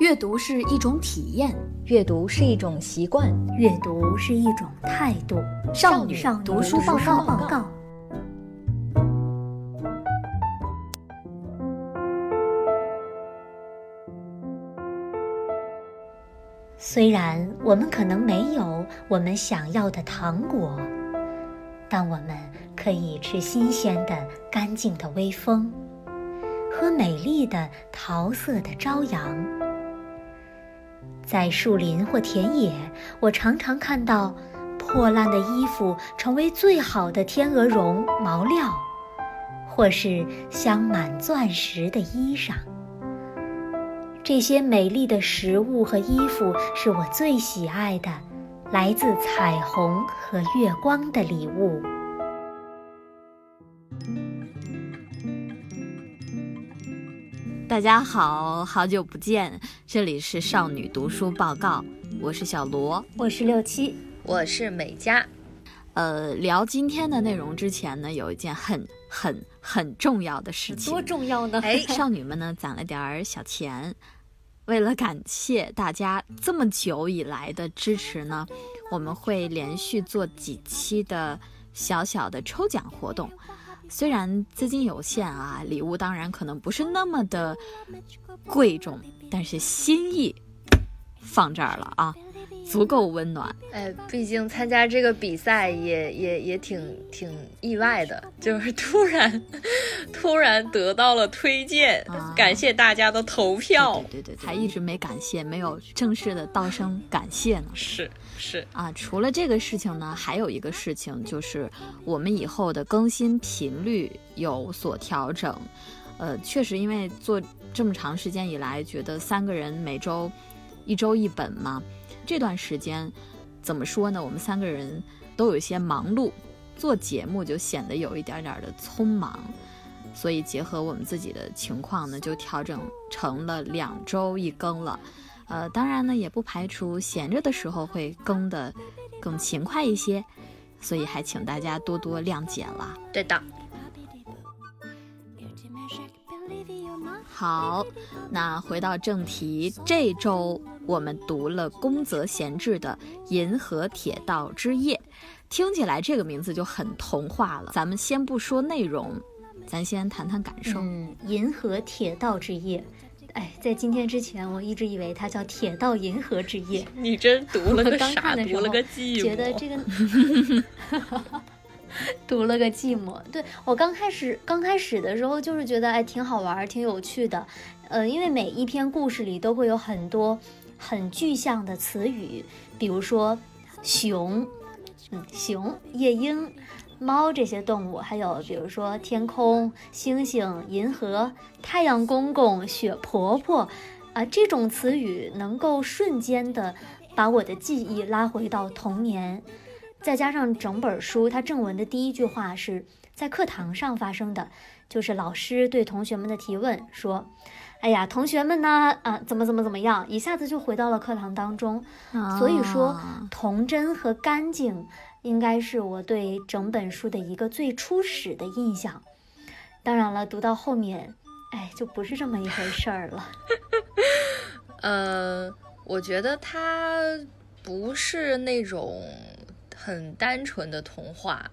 阅读是一种体验，阅读是一种习惯，阅读是一种态度。少女读书报告。虽然我们可能没有我们想要的糖果，但我们可以吃新鲜的、干净的微风，喝美丽的桃色的朝阳。在树林或田野，我常常看到破烂的衣服成为最好的天鹅绒毛料，或是镶满钻石的衣裳。这些美丽的食物和衣服是我最喜爱的，来自彩虹和月光的礼物。大家好，好久不见，这里是少女读书报告，我是小罗，我是六七，我是美嘉。呃，聊今天的内容之前呢，有一件很很很重要的事情，多重要呢？哎，少女们呢攒了点儿小钱，为了感谢大家这么久以来的支持呢，我们会连续做几期的小小的抽奖活动。虽然资金有限啊，礼物当然可能不是那么的贵重，但是心意放这儿了啊。足够温暖，哎，毕竟参加这个比赛也也也挺挺意外的，就是突然突然得到了推荐，感谢大家的投票，对对对，还一直没感谢，没有正式的道声感谢呢。是是啊，除了这个事情呢，还有一个事情就是我们以后的更新频率有所调整，呃，确实因为做这么长时间以来，觉得三个人每周一周一本嘛。这段时间，怎么说呢？我们三个人都有一些忙碌，做节目就显得有一点点的匆忙，所以结合我们自己的情况呢，就调整成了两周一更了。呃，当然呢，也不排除闲着的时候会更的更勤快一些，所以还请大家多多谅解了。对的。好，那回到正题，这周我们读了宫泽贤治的《银河铁道之夜》，听起来这个名字就很童话了。咱们先不说内容，咱先谈谈感受。嗯，《银河铁道之夜》，哎，在今天之前，我一直以为它叫《铁道银河之夜》。你真读了个 啥？读了个寂寞。觉得这个。读了个寂寞，对我刚开始刚开始的时候就是觉得哎挺好玩，挺有趣的，呃，因为每一篇故事里都会有很多很具象的词语，比如说熊，嗯，熊、夜莺、猫这些动物，还有比如说天空、星星、银河、太阳公公、雪婆婆，啊，这种词语能够瞬间的把我的记忆拉回到童年。再加上整本书，它正文的第一句话是在课堂上发生的，就是老师对同学们的提问说：“哎呀，同学们呢？啊，怎么怎么怎么样？”一下子就回到了课堂当中。所以说，童真和干净应该是我对整本书的一个最初始的印象。当然了，读到后面，哎，就不是这么一回事儿了。呃，我觉得它不是那种。很单纯的童话，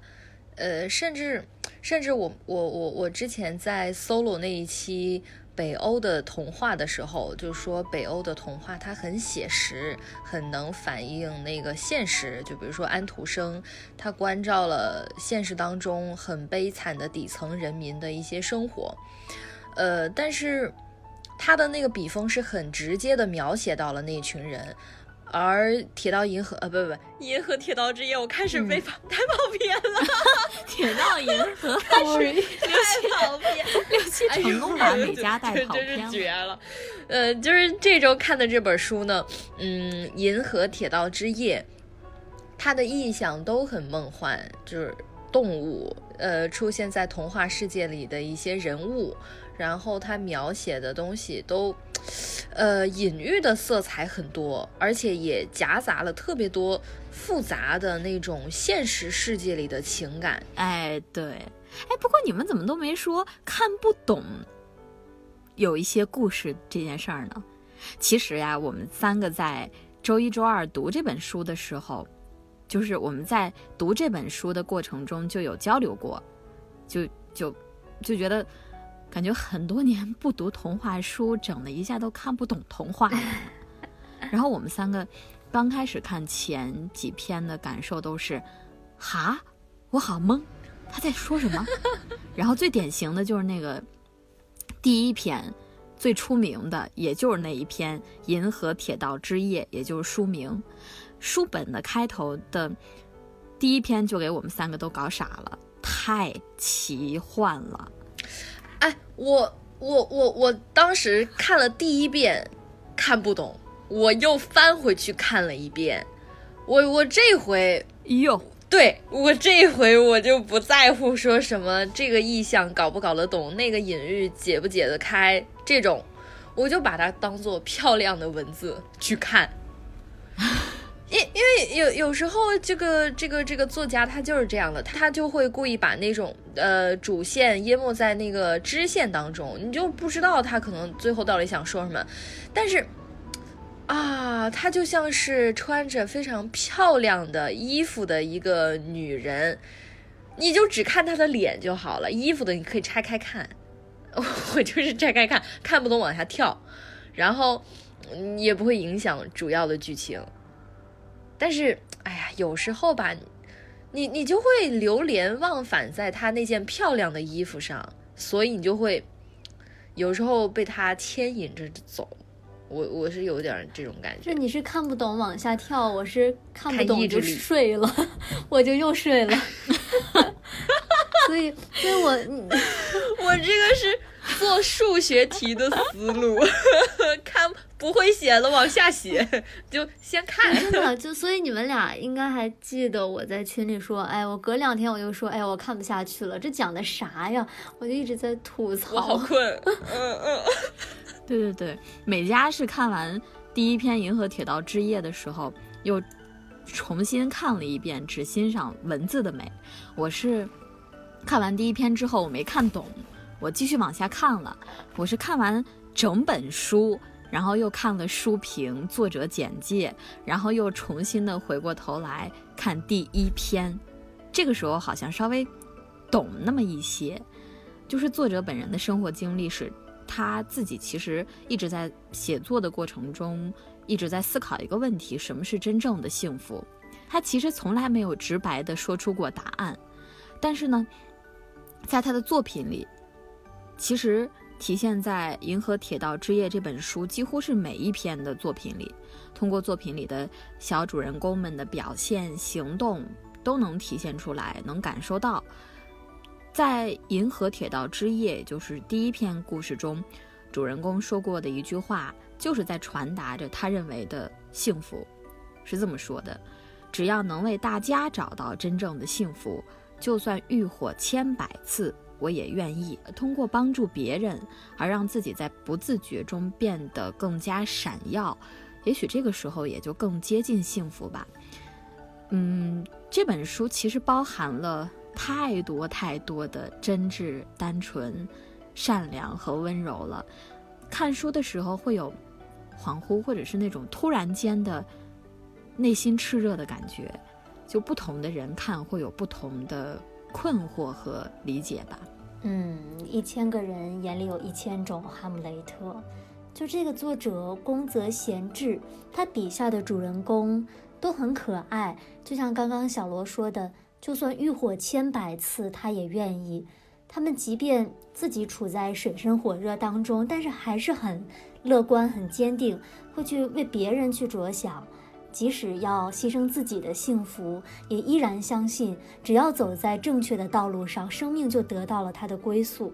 呃，甚至甚至我我我我之前在 solo 那一期北欧的童话的时候，就说北欧的童话它很写实，很能反映那个现实。就比如说安徒生，他关照了现实当中很悲惨的底层人民的一些生活，呃，但是他的那个笔锋是很直接的描写到了那群人。而铁道银河呃不不不。银河铁道之夜我开始被 跑太跑偏了，铁道银河。开始太跑偏，六七成功把美嘉带跑偏了，真是绝了。呃，就是这周看的这本书呢，嗯，银河铁道之夜，它的意象都很梦幻，就是动物，呃，出现在童话世界里的一些人物。然后它描写的东西都，呃，隐喻的色彩很多，而且也夹杂了特别多复杂的那种现实世界里的情感。哎，对，哎，不过你们怎么都没说看不懂有一些故事这件事儿呢？其实呀，我们三个在周一、周二读这本书的时候，就是我们在读这本书的过程中就有交流过，就就就觉得感觉很多年不读童话书，整的一下都看不懂童话了。然后我们三个刚开始看前几篇的感受都是，哈，我好懵，他在说什么？然后最典型的就是那个第一篇。最出名的也就是那一篇《银河铁道之夜》，也就是书名。书本的开头的第一篇就给我们三个都搞傻了，太奇幻了。哎，我我我我当时看了第一遍看不懂，我又翻回去看了一遍。我我这回哟，对我这回我就不在乎说什么这个意象搞不搞得懂，那个隐喻解不解得开。这种，我就把它当做漂亮的文字去看，因因为有有时候这个这个这个作家他就是这样的，他就会故意把那种呃主线淹没在那个支线当中，你就不知道他可能最后到底想说什么。但是啊，她就像是穿着非常漂亮的衣服的一个女人，你就只看她的脸就好了，衣服的你可以拆开看。我就是拆开看，看不懂往下跳，然后也不会影响主要的剧情。但是，哎呀，有时候吧，你你就会流连忘返在他那件漂亮的衣服上，所以你就会有时候被他牵引着走。我我是有点这种感觉。就你是看不懂往下跳，我是看不懂就睡了，我就又睡了。所以，所以我，我这个是做数学题的思路，看不会写了往下写，就先看。真的，就所以你们俩应该还记得我在群里说，哎，我隔两天我就说，哎，我看不下去了，这讲的啥呀？我就一直在吐槽。我好困。嗯嗯。对对对，美嘉是看完第一篇《银河铁道之夜》的时候，又重新看了一遍，只欣赏文字的美。我是。看完第一篇之后，我没看懂，我继续往下看了。我是看完整本书，然后又看了书评、作者简介，然后又重新的回过头来看第一篇。这个时候好像稍微懂那么一些，就是作者本人的生活经历是他自己其实一直在写作的过程中一直在思考一个问题：什么是真正的幸福？他其实从来没有直白的说出过答案，但是呢。在他的作品里，其实体现在《银河铁道之夜》这本书几乎是每一篇的作品里，通过作品里的小主人公们的表现、行动，都能体现出来，能感受到。在《银河铁道之夜》也就是第一篇故事中，主人公说过的一句话，就是在传达着他认为的幸福，是这么说的：只要能为大家找到真正的幸福。就算浴火千百次，我也愿意通过帮助别人而让自己在不自觉中变得更加闪耀。也许这个时候也就更接近幸福吧。嗯，这本书其实包含了太多太多的真挚、单纯、善良和温柔了。看书的时候会有恍惚，或者是那种突然间的内心炽热的感觉。就不同的人看会有不同的困惑和理解吧。嗯，一千个人眼里有一千种哈姆雷特。就这个作者宫泽贤治，他笔下的主人公都很可爱。就像刚刚小罗说的，就算浴火千百次，他也愿意。他们即便自己处在水深火热当中，但是还是很乐观、很坚定，会去为别人去着想。即使要牺牲自己的幸福，也依然相信，只要走在正确的道路上，生命就得到了它的归宿。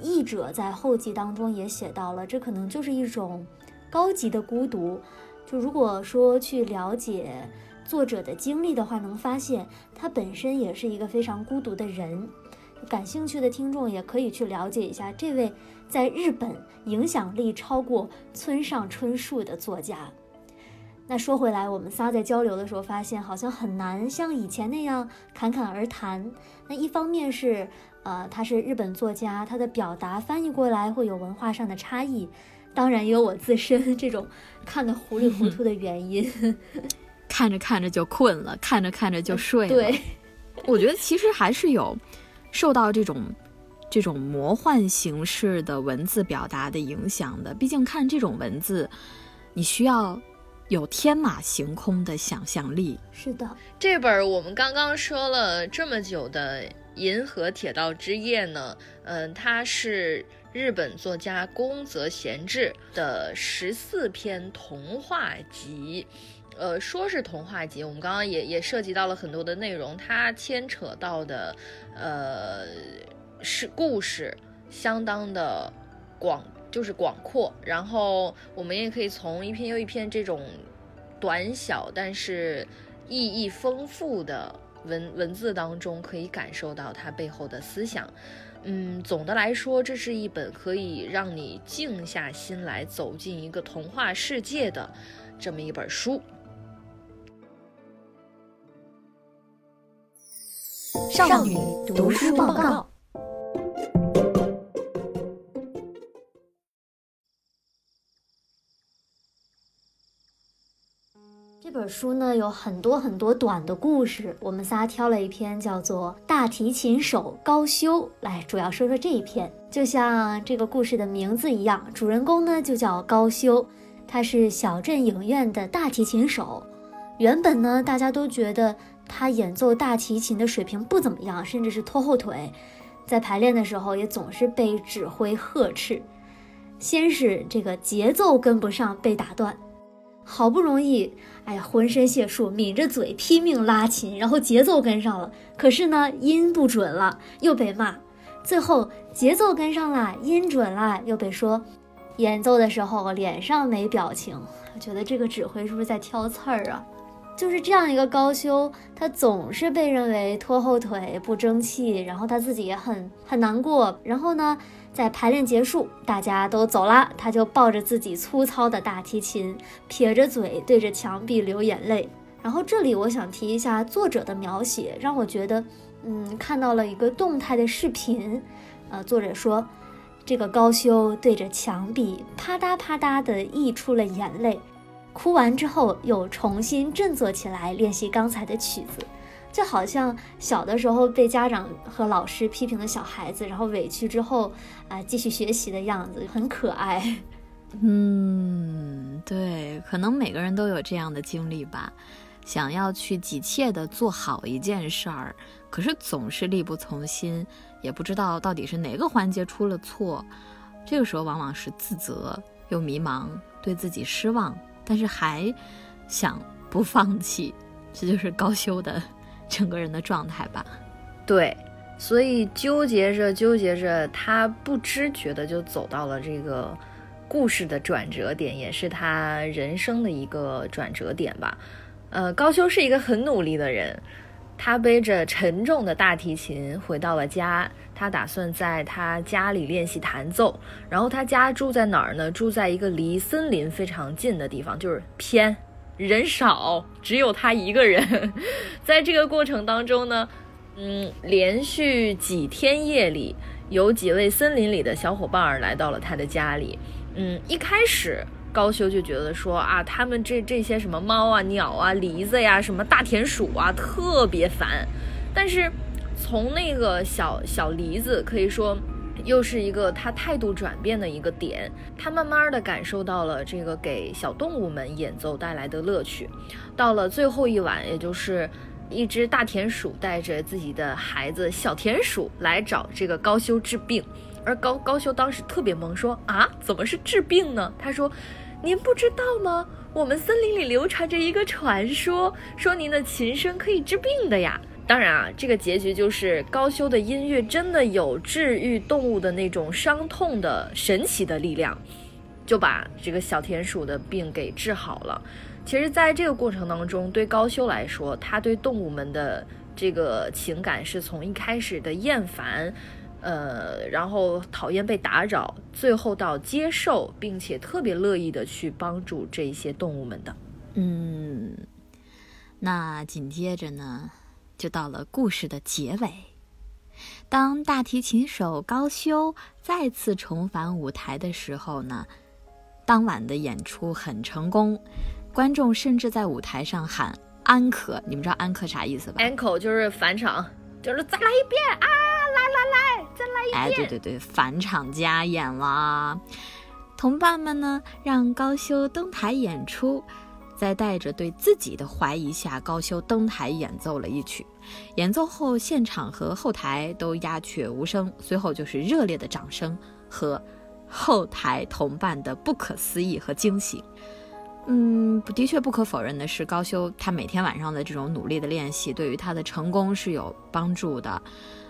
译者在后记当中也写到了，这可能就是一种高级的孤独。就如果说去了解作者的经历的话，能发现他本身也是一个非常孤独的人。感兴趣的听众也可以去了解一下这位在日本影响力超过村上春树的作家。那说回来，我们仨在交流的时候发现，好像很难像以前那样侃侃而谈。那一方面是，呃，他是日本作家，他的表达翻译过来会有文化上的差异；当然也有我自身这种看得糊里糊涂的原因。看着看着就困了，看着看着就睡了。对，我觉得其实还是有受到这种这种魔幻形式的文字表达的影响的。毕竟看这种文字，你需要有天马行空的想象力。是的，这本我们刚刚说了这么久的《银河铁道之夜》呢，嗯，它是日本作家宫泽贤治的十四篇童话集。呃，说是童话集，我们刚刚也也涉及到了很多的内容，它牵扯到的，呃，是故事相当的广，就是广阔。然后我们也可以从一篇又一篇这种短小但是意义丰富的文文字当中，可以感受到它背后的思想。嗯，总的来说，这是一本可以让你静下心来走进一个童话世界的这么一本书。少女读书报告。这本书呢有很多很多短的故事，我们仨挑了一篇叫做《大提琴手高修》来，主要说说这一篇。就像这个故事的名字一样，主人公呢就叫高修，他是小镇影院的大提琴手。原本呢，大家都觉得。他演奏大提琴的水平不怎么样，甚至是拖后腿，在排练的时候也总是被指挥呵斥。先是这个节奏跟不上被打断，好不容易，哎呀，浑身解数，抿着嘴拼命拉琴，然后节奏跟上了，可是呢，音不准了，又被骂。最后节奏跟上了，音准了，又被说演奏的时候脸上没表情。觉得这个指挥是不是在挑刺儿啊？就是这样一个高修，他总是被认为拖后腿、不争气，然后他自己也很很难过。然后呢，在排练结束，大家都走了，他就抱着自己粗糙的大提琴，撇着嘴对着墙壁流眼泪。然后这里我想提一下作者的描写，让我觉得，嗯，看到了一个动态的视频。呃，作者说，这个高修对着墙壁啪嗒啪嗒地溢出了眼泪。哭完之后，又重新振作起来练习刚才的曲子，就好像小的时候被家长和老师批评的小孩子，然后委屈之后啊继续学习的样子，很可爱。嗯，对，可能每个人都有这样的经历吧，想要去急切的做好一件事儿，可是总是力不从心，也不知道到底是哪个环节出了错，这个时候往往是自责又迷茫，对自己失望。但是还想不放弃，这就是高修的 整个人的状态吧？对，所以纠结着纠结着，他不知觉的就走到了这个故事的转折点，也是他人生的一个转折点吧。呃，高修是一个很努力的人，他背着沉重的大提琴回到了家。他打算在他家里练习弹奏，然后他家住在哪儿呢？住在一个离森林非常近的地方，就是偏，人少，只有他一个人。在这个过程当中呢，嗯，连续几天夜里，有几位森林里的小伙伴来到了他的家里。嗯，一开始高修就觉得说啊，他们这这些什么猫啊、鸟啊、梨子呀、什么大田鼠啊，特别烦，但是。从那个小小梨子，可以说又是一个他态度转变的一个点。他慢慢的感受到了这个给小动物们演奏带来的乐趣。到了最后一晚，也就是一只大田鼠带着自己的孩子小田鼠来找这个高修治病，而高高修当时特别懵，说啊，怎么是治病呢？他说，您不知道吗？我们森林里流传着一个传说，说您的琴声可以治病的呀。当然啊，这个结局就是高修的音乐真的有治愈动物的那种伤痛的神奇的力量，就把这个小田鼠的病给治好了。其实，在这个过程当中，对高修来说，他对动物们的这个情感是从一开始的厌烦，呃，然后讨厌被打扰，最后到接受，并且特别乐意的去帮助这些动物们的。嗯，那紧接着呢？就到了故事的结尾。当大提琴手高修再次重返舞台的时候呢，当晚的演出很成功，观众甚至在舞台上喊“安可”，你们知道“安可”啥意思吧？Encore 就是返场，就是再来一遍啊！来来来，哎，对对对，返场加演啦。同伴们呢，让高修登台演出。在带着对自己的怀疑下，高修登台演奏了一曲。演奏后，现场和后台都鸦雀无声，随后就是热烈的掌声和后台同伴的不可思议和惊喜。嗯，的确不可否认的是，高修他每天晚上的这种努力的练习，对于他的成功是有帮助的。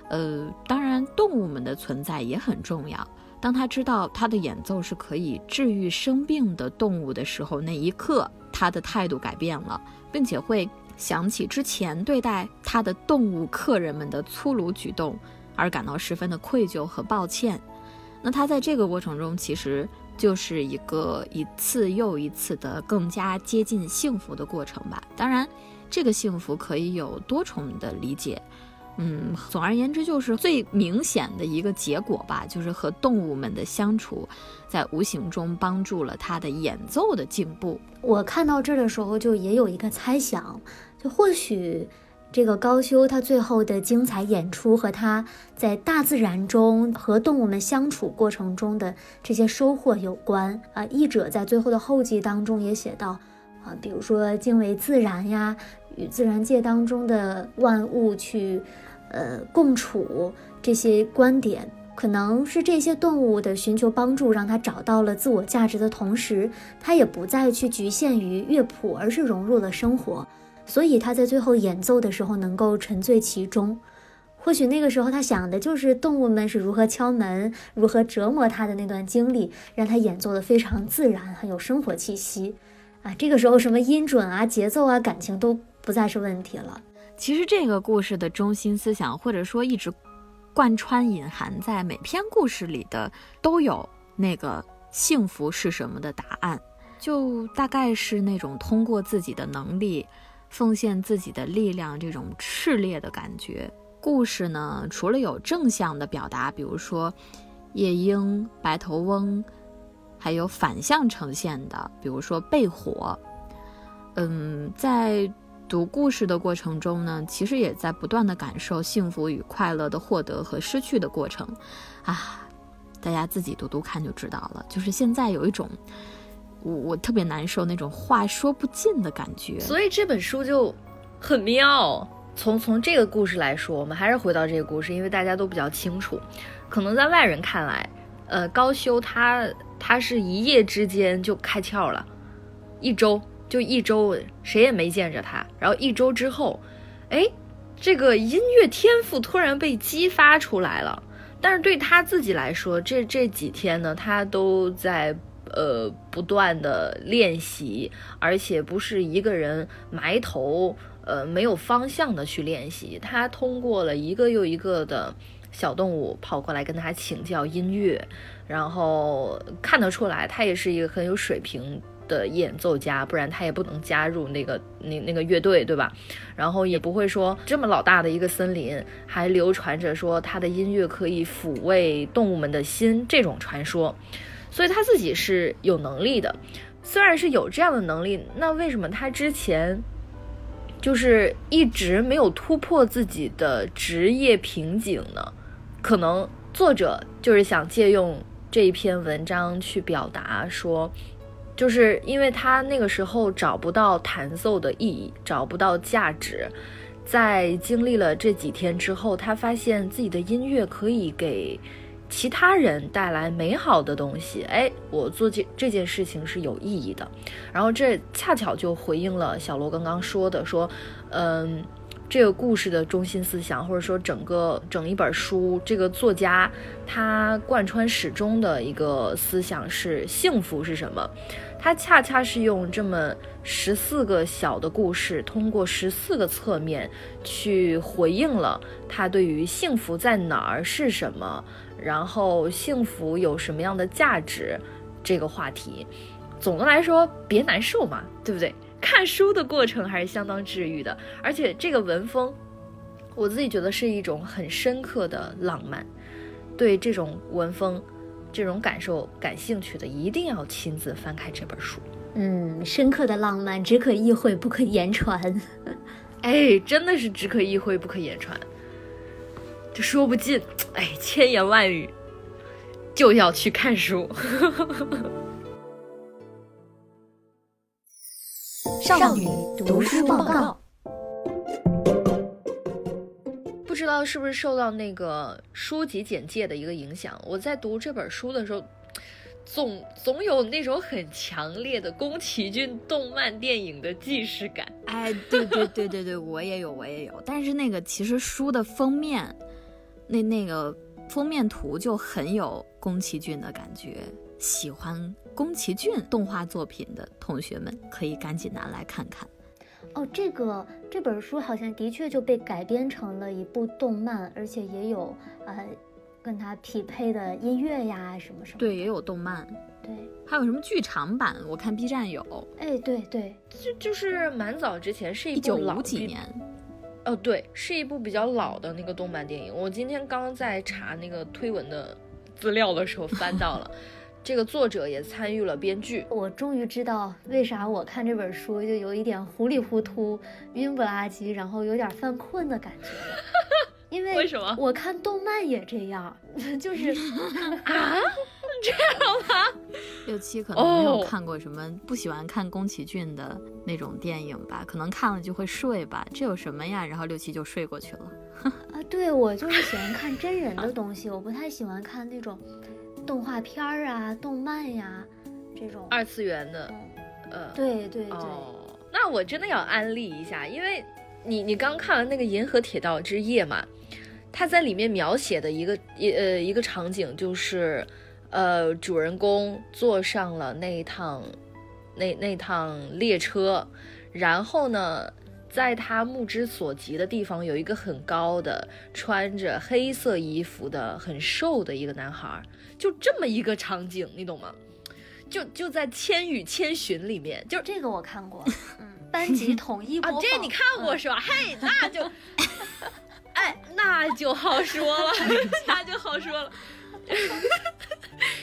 呃，当然，动物们的存在也很重要。当他知道他的演奏是可以治愈生病的动物的时候，那一刻。他的态度改变了，并且会想起之前对待他的动物客人们的粗鲁举动，而感到十分的愧疚和抱歉。那他在这个过程中，其实就是一个一次又一次的更加接近幸福的过程吧。当然，这个幸福可以有多重的理解。嗯，总而言之，就是最明显的一个结果吧，就是和动物们的相处，在无形中帮助了他的演奏的进步。我看到这儿的时候，就也有一个猜想，就或许这个高修他最后的精彩演出和他在大自然中和动物们相处过程中的这些收获有关啊。译者在最后的后记当中也写到，啊，比如说敬畏自然呀，与自然界当中的万物去。呃，共处这些观点，可能是这些动物的寻求帮助，让他找到了自我价值的同时，他也不再去局限于乐谱，而是融入了生活。所以他在最后演奏的时候能够沉醉其中。或许那个时候他想的就是动物们是如何敲门、如何折磨他的那段经历，让他演奏的非常自然，很有生活气息。啊，这个时候什么音准啊、节奏啊、感情都不再是问题了。其实这个故事的中心思想，或者说一直贯穿隐含在每篇故事里的，都有那个幸福是什么的答案，就大概是那种通过自己的能力奉献自己的力量这种炽烈的感觉。故事呢，除了有正向的表达，比如说夜莺、白头翁，还有反向呈现的，比如说被火。嗯，在。读故事的过程中呢，其实也在不断的感受幸福与快乐的获得和失去的过程，啊，大家自己读读看就知道了。就是现在有一种，我我特别难受那种话说不尽的感觉。所以这本书就很妙。从从这个故事来说，我们还是回到这个故事，因为大家都比较清楚。可能在外人看来，呃，高修他他是一夜之间就开窍了，一周。就一周，谁也没见着他。然后一周之后，哎，这个音乐天赋突然被激发出来了。但是对他自己来说，这这几天呢，他都在呃不断的练习，而且不是一个人埋头呃没有方向的去练习。他通过了一个又一个的小动物跑过来跟他请教音乐，然后看得出来，他也是一个很有水平。的演奏家，不然他也不能加入那个那那个乐队，对吧？然后也不会说这么老大的一个森林，还流传着说他的音乐可以抚慰动物们的心这种传说，所以他自己是有能力的。虽然是有这样的能力，那为什么他之前就是一直没有突破自己的职业瓶颈呢？可能作者就是想借用这一篇文章去表达说。就是因为他那个时候找不到弹奏的意义，找不到价值，在经历了这几天之后，他发现自己的音乐可以给其他人带来美好的东西。哎，我做这这件事情是有意义的。然后这恰巧就回应了小罗刚刚说的，说，嗯。这个故事的中心思想，或者说整个整一本书，这个作家他贯穿始终的一个思想是幸福是什么？他恰恰是用这么十四个小的故事，通过十四个侧面去回应了他对于幸福在哪儿是什么，然后幸福有什么样的价值这个话题。总的来说，别难受嘛，对不对？看书的过程还是相当治愈的，而且这个文风，我自己觉得是一种很深刻的浪漫。对这种文风，这种感受感兴趣的，一定要亲自翻开这本书。嗯，深刻的浪漫只可意会不可言传。哎，真的是只可意会不可言传，就说不尽。哎，千言万语，就要去看书。少女读书报告。不知道是不是受到那个书籍简介的一个影响，我在读这本书的时候，总总有那种很强烈的宫崎骏动漫电影的既视感。哎，对对对对对，我也有，我也有。但是那个其实书的封面，那那个封面图就很有宫崎骏的感觉。喜欢宫崎骏动画作品的同学们，可以赶紧拿来看看。哦，这个这本书好像的确就被改编成了一部动漫，而且也有呃跟它匹配的音乐呀什么什么。对，也有动漫。对，还有什么剧场版？我看 B 站有。哎，对对，就就是蛮早之前，是一九部老五几年。哦，对，是一部比较老的那个动漫电影。我今天刚在查那个推文的资料的时候翻到了。这个作者也参与了编剧。我终于知道为啥我看这本书就有一点糊里糊涂、晕不拉几，然后有点犯困的感觉了。因为为什么？我看动漫也这样，就是啊，这样吗？六七可能没有看过什么，不喜欢看宫崎骏的那种电影吧，可能看了就会睡吧。这有什么呀？然后六七就睡过去了。啊，对我就是喜欢看真人的东西，我不太喜欢看那种。动画片儿啊，动漫呀，这种。二次元的，呃，对对对。哦，那我真的要安利一下，因为你你刚看完那个《银河铁道之夜》嘛，它在里面描写的一个一呃一个场景就是，呃，主人公坐上了那一趟那那趟列车，然后呢，在他目之所及的地方有一个很高的穿着黑色衣服的很瘦的一个男孩。就这么一个场景，你懂吗？就就在《千与千寻》里面，就这个我看过，嗯，班级统一播放，这你看过是吧？嘿，那就，哎，那就好说了，那就好说了。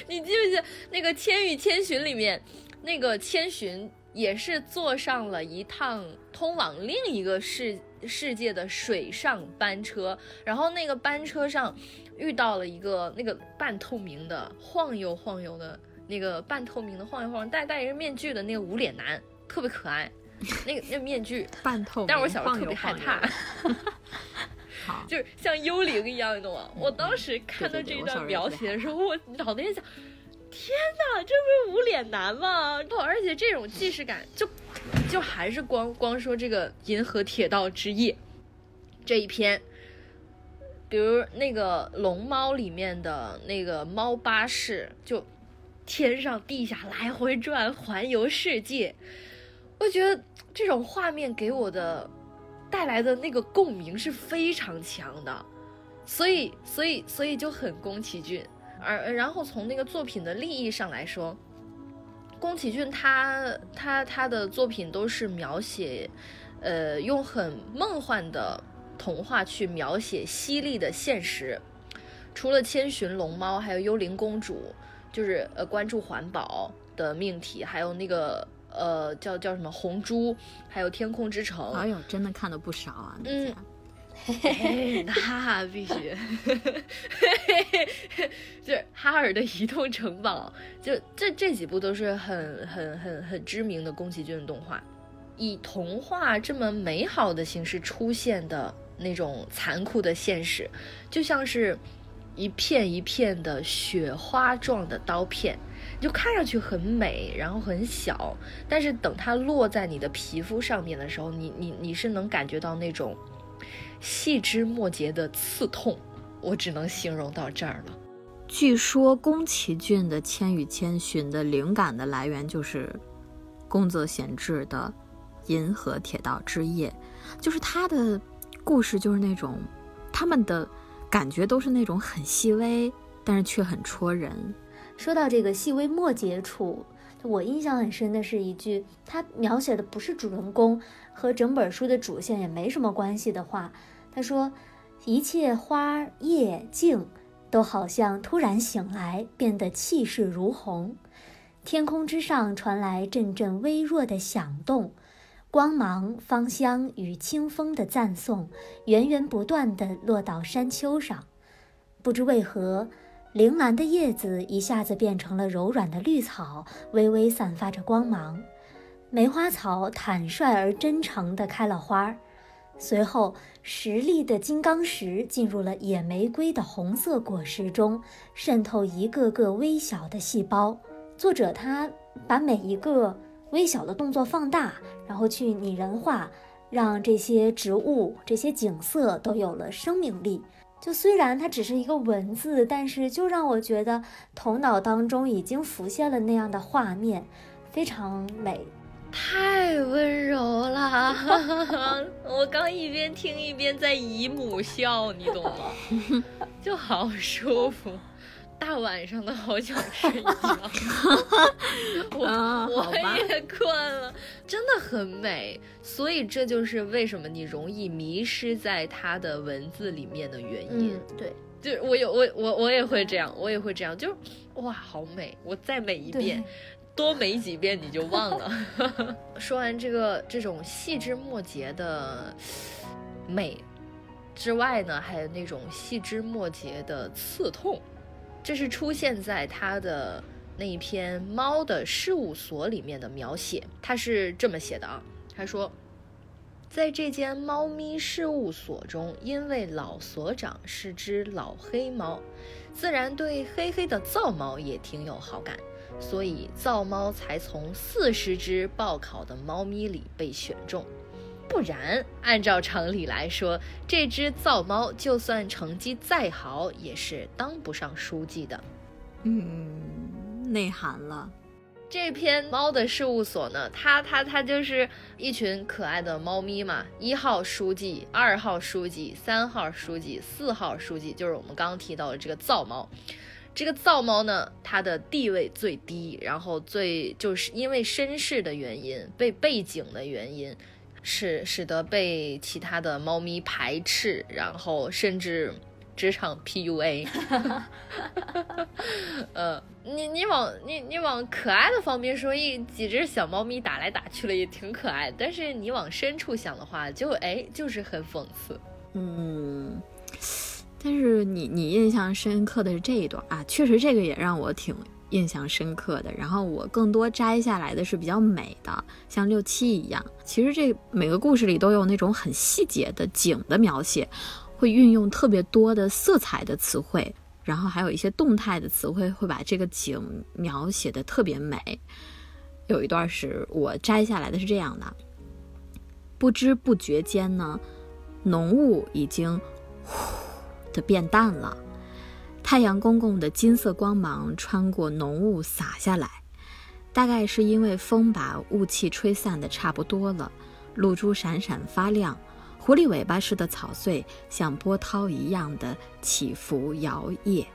你记不记得那个《千与千寻》里面，那个千寻也是坐上了一趟通往另一个世世界的水上班车，然后那个班车上。遇到了一个那个半透明的晃悠晃悠的那个半透明的晃悠晃戴戴一个面具的那个无脸男，特别可爱。那个那面具半透明，但是我小时候特别害怕，就是像幽灵一样，你懂吗？我当时看到这一段描写的时候，我脑袋一想：天哪，这不是无脸男吗？不，而且这种既视感，就就还是光光说这个《银河铁道之夜》这一篇。比如那个龙猫里面的那个猫巴士，就天上地下来回转，环游世界。我觉得这种画面给我的带来的那个共鸣是非常强的，所以，所以，所以就很宫崎骏。而然后从那个作品的立意上来说，宫崎骏他他他的作品都是描写，呃，用很梦幻的。童话去描写犀利的现实，除了千寻、龙猫，还有幽灵公主，就是呃关注环保的命题，还有那个呃叫叫什么红猪，还有天空之城。哎呦，真的看了不少啊！嗯，那必须，就 是哈尔的移动城堡，就这这几部都是很很很很知名的宫崎骏动画，以童话这么美好的形式出现的。那种残酷的现实，就像是一片一片的雪花状的刀片，就看上去很美，然后很小，但是等它落在你的皮肤上面的时候，你你你是能感觉到那种细枝末节的刺痛。我只能形容到这儿了。据说宫崎骏的《千与千寻》的灵感的来源就是宫泽贤治的《银河铁道之夜》，就是他的。故事就是那种，他们的感觉都是那种很细微，但是却很戳人。说到这个细微末节处，我印象很深的是一句，他描写的不是主人公，和整本书的主线也没什么关系的话。他说：“一切花叶静，都好像突然醒来，变得气势如虹。天空之上传来阵阵微弱的响动，光芒、芳香与清风的赞颂源源不断地落到山丘上。不知为何，铃兰的叶子一下子变成了柔软的绿草，微微散发着光芒。梅花草坦率而真诚地开了花儿，随后实粒的金刚石进入了野玫瑰的红色果实中，渗透一个个微小的细胞。作者他把每一个微小的动作放大，然后去拟人化，让这些植物、这些景色都有了生命力。就虽然它只是一个文字，但是就让我觉得头脑当中已经浮现了那样的画面，非常美，太温柔了。我刚一边听一边在姨母笑，你懂吗？就好舒服。大晚上的好想睡觉，我我也困了，真的很美，所以这就是为什么你容易迷失在它的文字里面的原因。对，就我有我我我也会这样，我也会这样，就哇好美，我再美一遍，多没几遍你就忘了。说完这个这种细枝末节的美之外呢，还有那种细枝末节的刺痛。这是出现在他的那一篇《猫的事务所》里面的描写，他是这么写的啊，他说，在这间猫咪事务所中，因为老所长是只老黑猫，自然对黑黑的皂猫也挺有好感，所以造猫才从四十只报考的猫咪里被选中。不然，按照常理来说，这只造猫就算成绩再好，也是当不上书记的。嗯，内涵了。这篇猫的事务所呢，它它它就是一群可爱的猫咪嘛。一号书记、二号书记、三号书记、四号书记，就是我们刚刚提到的这个造猫。这个皂猫呢，它的地位最低，然后最就是因为身世的原因，被背景的原因。使使得被其他的猫咪排斥，然后甚至职场 PUA。呃，你你往你你往可爱的方面说，一几只小猫咪打来打去了也挺可爱。但是你往深处想的话，就哎就是很讽刺。嗯，但是你你印象深刻的是这一段啊，确实这个也让我挺。印象深刻的，然后我更多摘下来的是比较美的，像六七一样。其实这每个故事里都有那种很细节的景的描写，会运用特别多的色彩的词汇，然后还有一些动态的词汇，会把这个景描写的特别美。有一段是我摘下来的是这样的：不知不觉间呢，浓雾已经呼的变淡了。太阳公公的金色光芒穿过浓雾洒下来，大概是因为风把雾气吹散的差不多了。露珠闪闪发亮，狐狸尾巴似的草穗像波涛一样的起伏摇曳。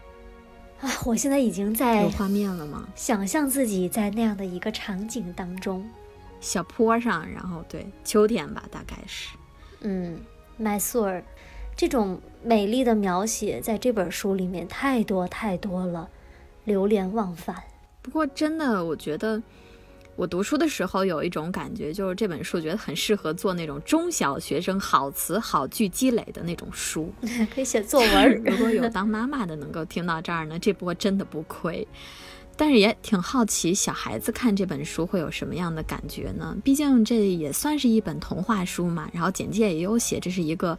啊，我现在已经在有画面了吗？想象自己在那样的一个场景当中，小坡上，然后对秋天吧，大概是。嗯，麦穗儿。这种美丽的描写在这本书里面太多太多了，流连忘返。不过真的，我觉得我读书的时候有一种感觉，就是这本书觉得很适合做那种中小学生好词好句积累的那种书，可以写作文。如果有当妈妈的能够听到这儿呢，这波真的不亏。但是也挺好奇，小孩子看这本书会有什么样的感觉呢？毕竟这也算是一本童话书嘛。然后简介也有写，这是一个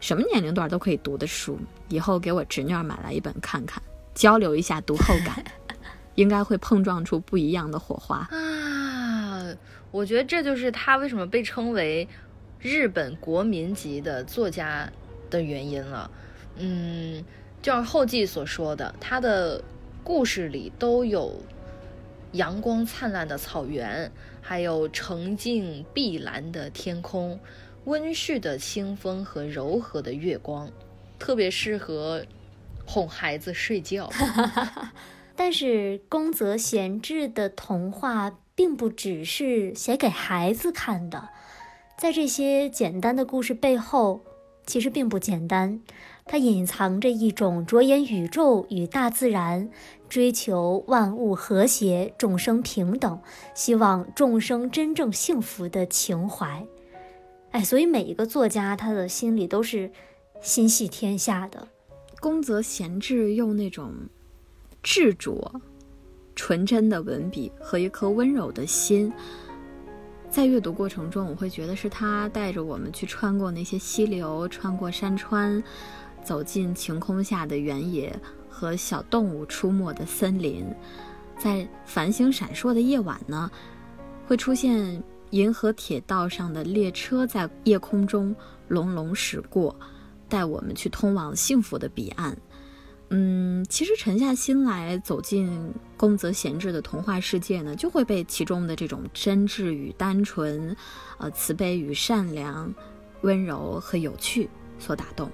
什么年龄段都可以读的书。以后给我侄女儿买来一本看看，交流一下读后感，应该会碰撞出不一样的火花啊！我觉得这就是他为什么被称为日本国民级的作家的原因了。嗯，就像后记所说的，他的。故事里都有阳光灿烂的草原，还有澄净碧蓝的天空、温煦的清风和柔和的月光，特别适合哄孩子睡觉。但是宫泽贤治的童话并不只是写给孩子看的，在这些简单的故事背后，其实并不简单。它隐藏着一种着眼宇宙与大自然，追求万物和谐、众生平等，希望众生真正幸福的情怀。哎，所以每一个作家他的心里都是心系天下的。宫泽贤治用那种执着、纯真的文笔和一颗温柔的心。在阅读过程中，我会觉得是他带着我们去穿过那些溪流，穿过山川，走进晴空下的原野和小动物出没的森林。在繁星闪烁的夜晚呢，会出现银河铁道上的列车在夜空中隆隆驶过，带我们去通往幸福的彼岸。嗯，其实沉下心来走进宫泽贤治的童话世界呢，就会被其中的这种真挚与单纯，呃，慈悲与善良，温柔和有趣所打动。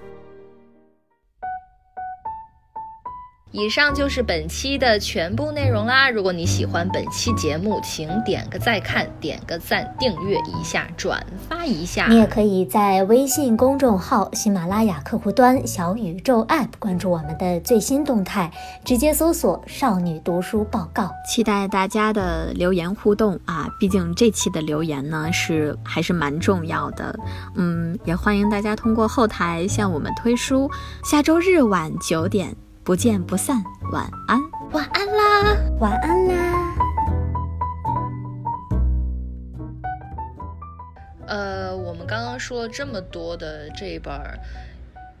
以上就是本期的全部内容啦！如果你喜欢本期节目，请点个再看，点个赞，订阅一下，转发一下。你也可以在微信公众号、喜马拉雅客户端、小宇宙 App 关注我们的最新动态，直接搜索“少女读书报告”。期待大家的留言互动啊！毕竟这期的留言呢是还是蛮重要的。嗯，也欢迎大家通过后台向我们推书。下周日晚九点。不见不散，晚安，晚安啦，晚安啦。呃，我们刚刚说了这么多的这本《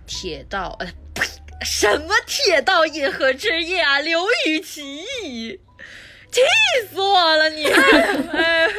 铁道》，呃，呸，什么《铁道银河之夜》啊，《刘禹锡》，气死我了你！哎。